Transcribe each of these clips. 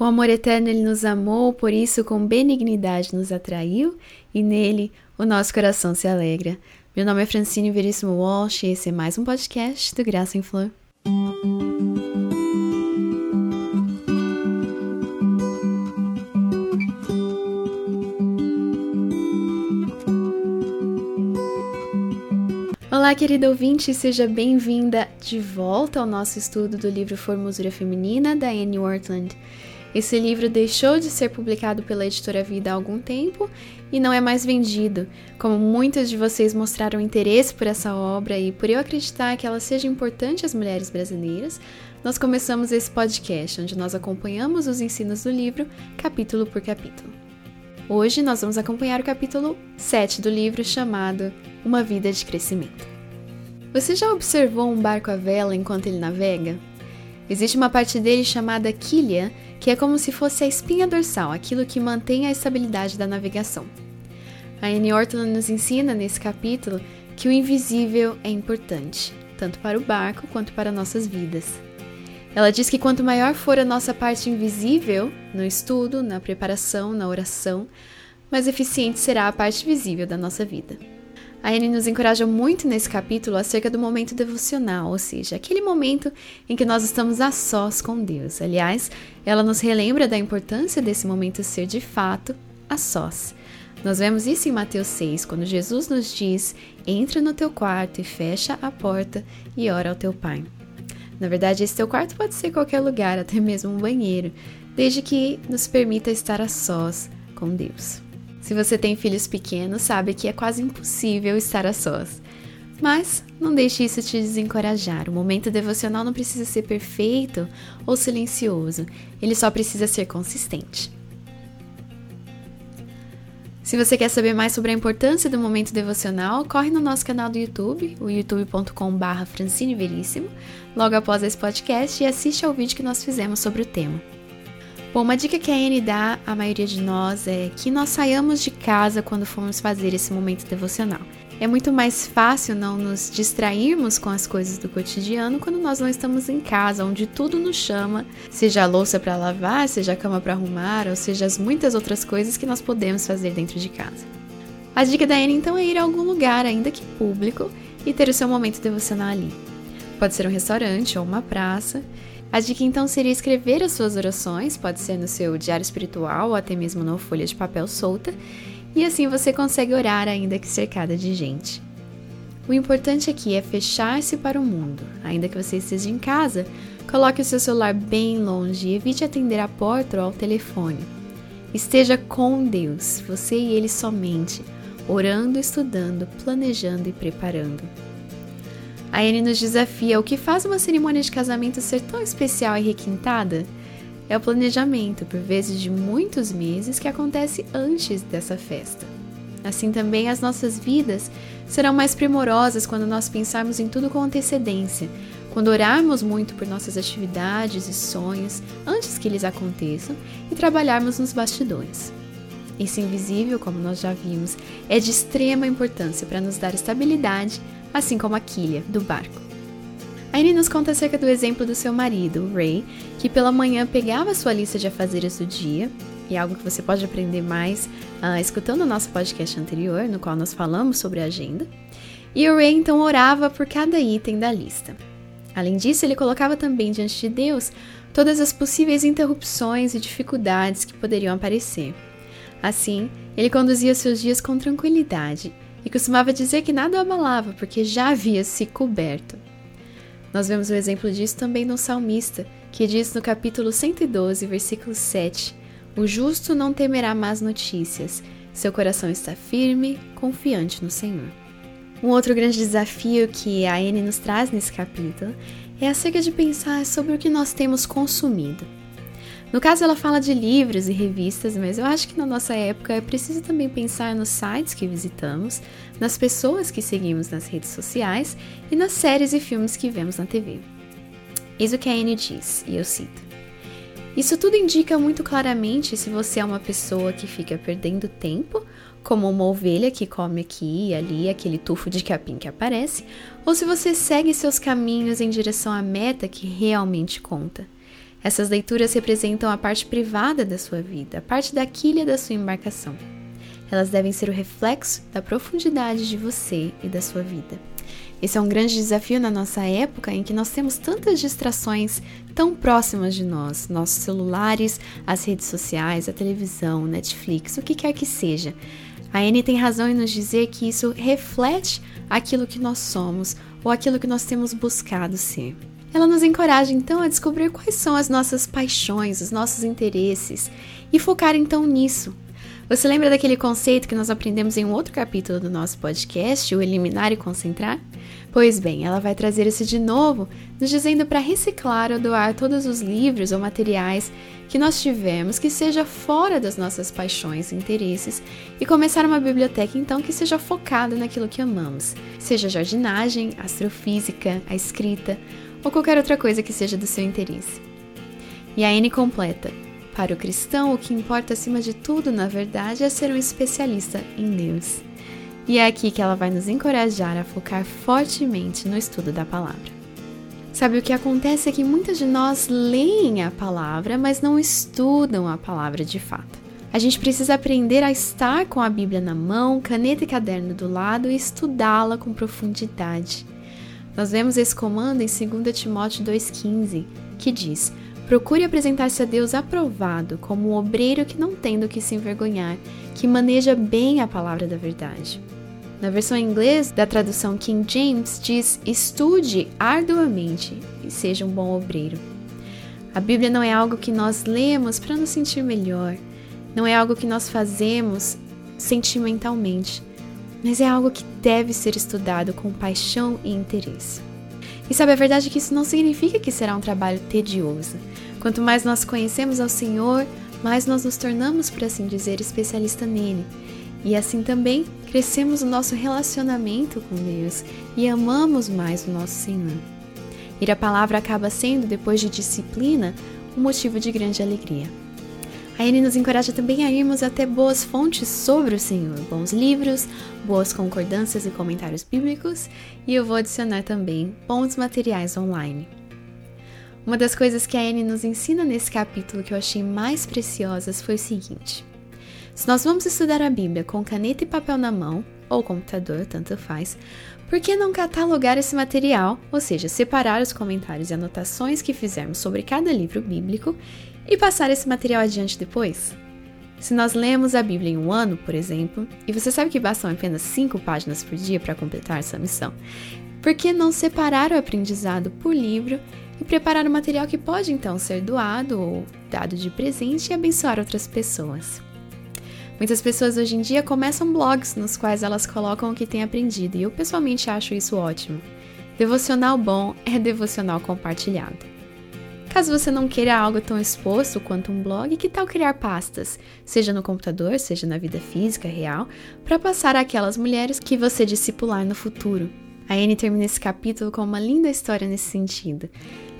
Com amor eterno ele nos amou, por isso com benignidade nos atraiu e nele o nosso coração se alegra. Meu nome é Francine Veríssimo Walsh e esse é mais um podcast do Graça em Flor. Olá, querido ouvinte, seja bem-vinda de volta ao nosso estudo do livro Formosura Feminina da Anne Ortland. Esse livro deixou de ser publicado pela editora Vida há algum tempo e não é mais vendido. Como muitos de vocês mostraram interesse por essa obra e por eu acreditar que ela seja importante às mulheres brasileiras, nós começamos esse podcast onde nós acompanhamos os ensinos do livro capítulo por capítulo. Hoje nós vamos acompanhar o capítulo 7 do livro chamado Uma Vida de Crescimento. Você já observou um barco à vela enquanto ele navega? Existe uma parte dele chamada quilha que é como se fosse a espinha dorsal, aquilo que mantém a estabilidade da navegação. A Anne Ortland nos ensina nesse capítulo que o invisível é importante, tanto para o barco quanto para nossas vidas. Ela diz que quanto maior for a nossa parte invisível, no estudo, na preparação, na oração, mais eficiente será a parte visível da nossa vida. A Anne nos encoraja muito nesse capítulo acerca do momento devocional, ou seja, aquele momento em que nós estamos a sós com Deus. Aliás, ela nos relembra da importância desse momento ser de fato a sós. Nós vemos isso em Mateus 6, quando Jesus nos diz: entra no teu quarto e fecha a porta e ora ao teu pai. Na verdade, esse teu quarto pode ser qualquer lugar, até mesmo um banheiro, desde que nos permita estar a sós com Deus. Se você tem filhos pequenos, sabe que é quase impossível estar a sós. Mas não deixe isso te desencorajar. O momento devocional não precisa ser perfeito ou silencioso, ele só precisa ser consistente. Se você quer saber mais sobre a importância do momento devocional, corre no nosso canal do YouTube, o youtube.com.br Francine logo após esse podcast e assiste ao vídeo que nós fizemos sobre o tema. Bom, uma dica que a Anne dá à maioria de nós é que nós saiamos de casa quando formos fazer esse momento devocional. É muito mais fácil não nos distrairmos com as coisas do cotidiano quando nós não estamos em casa, onde tudo nos chama, seja a louça para lavar, seja a cama para arrumar, ou seja as muitas outras coisas que nós podemos fazer dentro de casa. A dica da Anne então é ir a algum lugar, ainda que público, e ter o seu momento devocional ali. Pode ser um restaurante ou uma praça, a dica então seria escrever as suas orações, pode ser no seu diário espiritual ou até mesmo numa folha de papel solta, e assim você consegue orar ainda que cercada de gente. O importante aqui é fechar-se para o mundo. Ainda que você esteja em casa, coloque o seu celular bem longe e evite atender a porta ou ao telefone. Esteja com Deus, você e Ele somente, orando, estudando, planejando e preparando. A Anne nos desafia: o que faz uma cerimônia de casamento ser tão especial e requintada? É o planejamento, por vezes de muitos meses, que acontece antes dessa festa. Assim também as nossas vidas serão mais primorosas quando nós pensarmos em tudo com antecedência, quando orarmos muito por nossas atividades e sonhos antes que eles aconteçam e trabalharmos nos bastidores. Esse invisível, como nós já vimos, é de extrema importância para nos dar estabilidade assim como a quilha do barco. A Anne nos conta acerca do exemplo do seu marido, Ray, que pela manhã pegava sua lista de afazeres do dia, e é algo que você pode aprender mais uh, escutando o nosso podcast anterior, no qual nós falamos sobre a agenda. E o Ray então orava por cada item da lista. Além disso, ele colocava também diante de Deus todas as possíveis interrupções e dificuldades que poderiam aparecer. Assim, ele conduzia seus dias com tranquilidade e costumava dizer que nada o abalava, porque já havia se coberto. Nós vemos o exemplo disso também no salmista, que diz no capítulo 112, versículo 7: O justo não temerá más notícias, seu coração está firme, confiante no Senhor. Um outro grande desafio que a Anne nos traz nesse capítulo é acerca de pensar sobre o que nós temos consumido. No caso, ela fala de livros e revistas, mas eu acho que na nossa época é preciso também pensar nos sites que visitamos, nas pessoas que seguimos nas redes sociais e nas séries e filmes que vemos na TV. Eis o que a Anne diz, e eu cito. Isso tudo indica muito claramente se você é uma pessoa que fica perdendo tempo, como uma ovelha que come aqui e ali aquele tufo de capim que aparece, ou se você segue seus caminhos em direção à meta que realmente conta Essas leituras representam a parte privada da sua vida, a parte da quilha da sua embarcação. Elas devem ser o reflexo da profundidade de você e da sua vida. Esse é um grande desafio na nossa época em que nós temos tantas distrações tão próximas de nós, nossos celulares, as redes sociais, a televisão, Netflix, o que quer que seja. A Anne tem razão em nos dizer que isso reflete aquilo que nós somos ou aquilo que nós temos buscado ser. Ela nos encoraja então a descobrir quais são as nossas paixões, os nossos interesses e focar então nisso. Você lembra daquele conceito que nós aprendemos em um outro capítulo do nosso podcast, o eliminar e concentrar? Pois bem, ela vai trazer isso de novo, nos dizendo para reciclar ou doar todos os livros ou materiais que nós tivemos que seja fora das nossas paixões e interesses e começar uma biblioteca então que seja focada naquilo que amamos, seja jardinagem, astrofísica, a escrita ou qualquer outra coisa que seja do seu interesse. E a N completa: para o cristão, o que importa acima de tudo, na verdade, é ser um especialista em Deus. E é aqui que ela vai nos encorajar a focar fortemente no estudo da palavra. Sabe o que acontece é que muitas de nós leem a palavra, mas não estudam a palavra de fato. A gente precisa aprender a estar com a Bíblia na mão, caneta e caderno do lado e estudá-la com profundidade. Nós vemos esse comando em 2 Timóteo 2,15, que diz: Procure apresentar-se a Deus aprovado, como um obreiro que não tem do que se envergonhar, que maneja bem a palavra da verdade. Na versão em inglês da tradução King James diz: estude arduamente e seja um bom obreiro. A Bíblia não é algo que nós lemos para nos sentir melhor, não é algo que nós fazemos sentimentalmente, mas é algo que deve ser estudado com paixão e interesse. E sabe, a verdade é que isso não significa que será um trabalho tedioso. Quanto mais nós conhecemos ao Senhor, mais nós nos tornamos, por assim dizer, especialista nele. E assim também crescemos o nosso relacionamento com Deus e amamos mais o nosso Senhor. Ir a palavra acaba sendo, depois de disciplina, um motivo de grande alegria. A Anne nos encoraja também a irmos até boas fontes sobre o Senhor, bons livros, boas concordâncias e comentários bíblicos, e eu vou adicionar também bons materiais online. Uma das coisas que a Anne nos ensina nesse capítulo que eu achei mais preciosas foi o seguinte: se nós vamos estudar a Bíblia com caneta e papel na mão, ou computador, tanto faz, por que não catalogar esse material, ou seja, separar os comentários e anotações que fizermos sobre cada livro bíblico e passar esse material adiante depois? Se nós lemos a Bíblia em um ano, por exemplo, e você sabe que bastam apenas cinco páginas por dia para completar essa missão, por que não separar o aprendizado por livro e preparar um material que pode então ser doado ou dado de presente e abençoar outras pessoas? Muitas pessoas hoje em dia começam blogs nos quais elas colocam o que têm aprendido, e eu pessoalmente acho isso ótimo. Devocional bom é devocional compartilhado. Caso você não queira algo tão exposto quanto um blog, que tal criar pastas, seja no computador, seja na vida física real, para passar àquelas mulheres que você discipular no futuro? A Anne termina esse capítulo com uma linda história nesse sentido.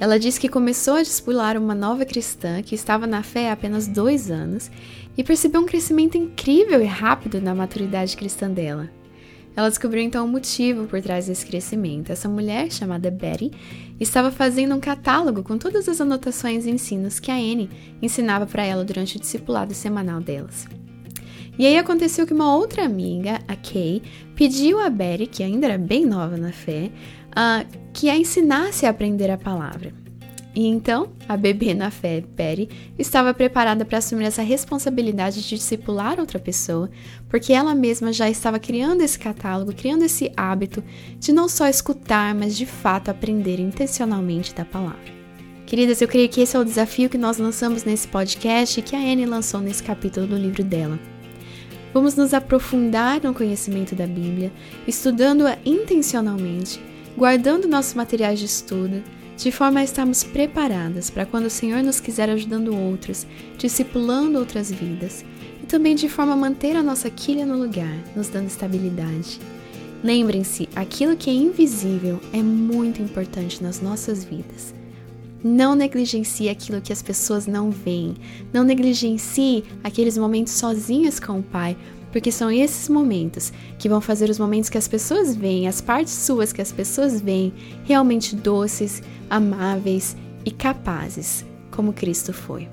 Ela diz que começou a discipular uma nova cristã que estava na fé há apenas dois anos e percebeu um crescimento incrível e rápido na maturidade cristã dela. Ela descobriu então o motivo por trás desse crescimento. Essa mulher, chamada Betty, estava fazendo um catálogo com todas as anotações e ensinos que a Anne ensinava para ela durante o discipulado semanal delas. E aí aconteceu que uma outra amiga, a Kay, pediu a Betty, que ainda era bem nova na fé, uh, que a ensinasse a aprender a palavra. E então, a bebê na fé, Betty, estava preparada para assumir essa responsabilidade de discipular outra pessoa, porque ela mesma já estava criando esse catálogo, criando esse hábito de não só escutar, mas de fato aprender intencionalmente da palavra. Queridas, eu creio que esse é o desafio que nós lançamos nesse podcast e que a Anne lançou nesse capítulo do livro dela. Vamos nos aprofundar no conhecimento da Bíblia, estudando-a intencionalmente, guardando nossos materiais de estudo, de forma a estarmos preparadas para quando o Senhor nos quiser ajudando outros, discipulando outras vidas, e também de forma a manter a nossa quilha no lugar, nos dando estabilidade. Lembrem-se, aquilo que é invisível é muito importante nas nossas vidas. Não negligencie aquilo que as pessoas não veem. Não negligencie aqueles momentos sozinhos com o Pai, porque são esses momentos que vão fazer os momentos que as pessoas veem, as partes suas que as pessoas veem, realmente doces, amáveis e capazes, como Cristo foi.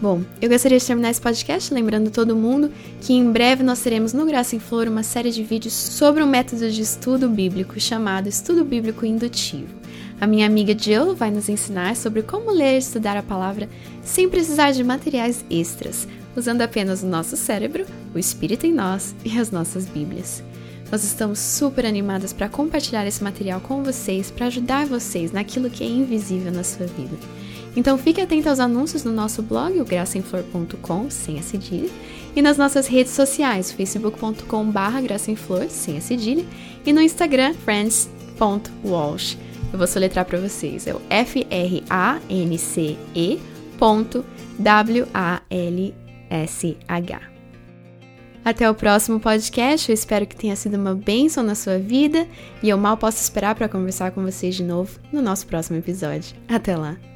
Bom, eu gostaria de terminar esse podcast lembrando todo mundo que em breve nós teremos no Graça em Flor uma série de vídeos sobre um método de estudo bíblico chamado Estudo Bíblico Indutivo. A minha amiga Jill vai nos ensinar sobre como ler e estudar a palavra sem precisar de materiais extras, usando apenas o nosso cérebro, o Espírito em nós e as nossas Bíblias. Nós estamos super animadas para compartilhar esse material com vocês, para ajudar vocês naquilo que é invisível na sua vida. Então fique atento aos anúncios no nosso blog, o graçaemflor.com, sem a cedilha, e nas nossas redes sociais, facebook.com barra sem a cedilha, e no Instagram, friends.walsh. Eu vou soletrar para vocês, é o F-R-A-N-C-E ponto W-A-L-S-H. Até o próximo podcast. Eu espero que tenha sido uma bênção na sua vida e eu mal posso esperar para conversar com vocês de novo no nosso próximo episódio. Até lá!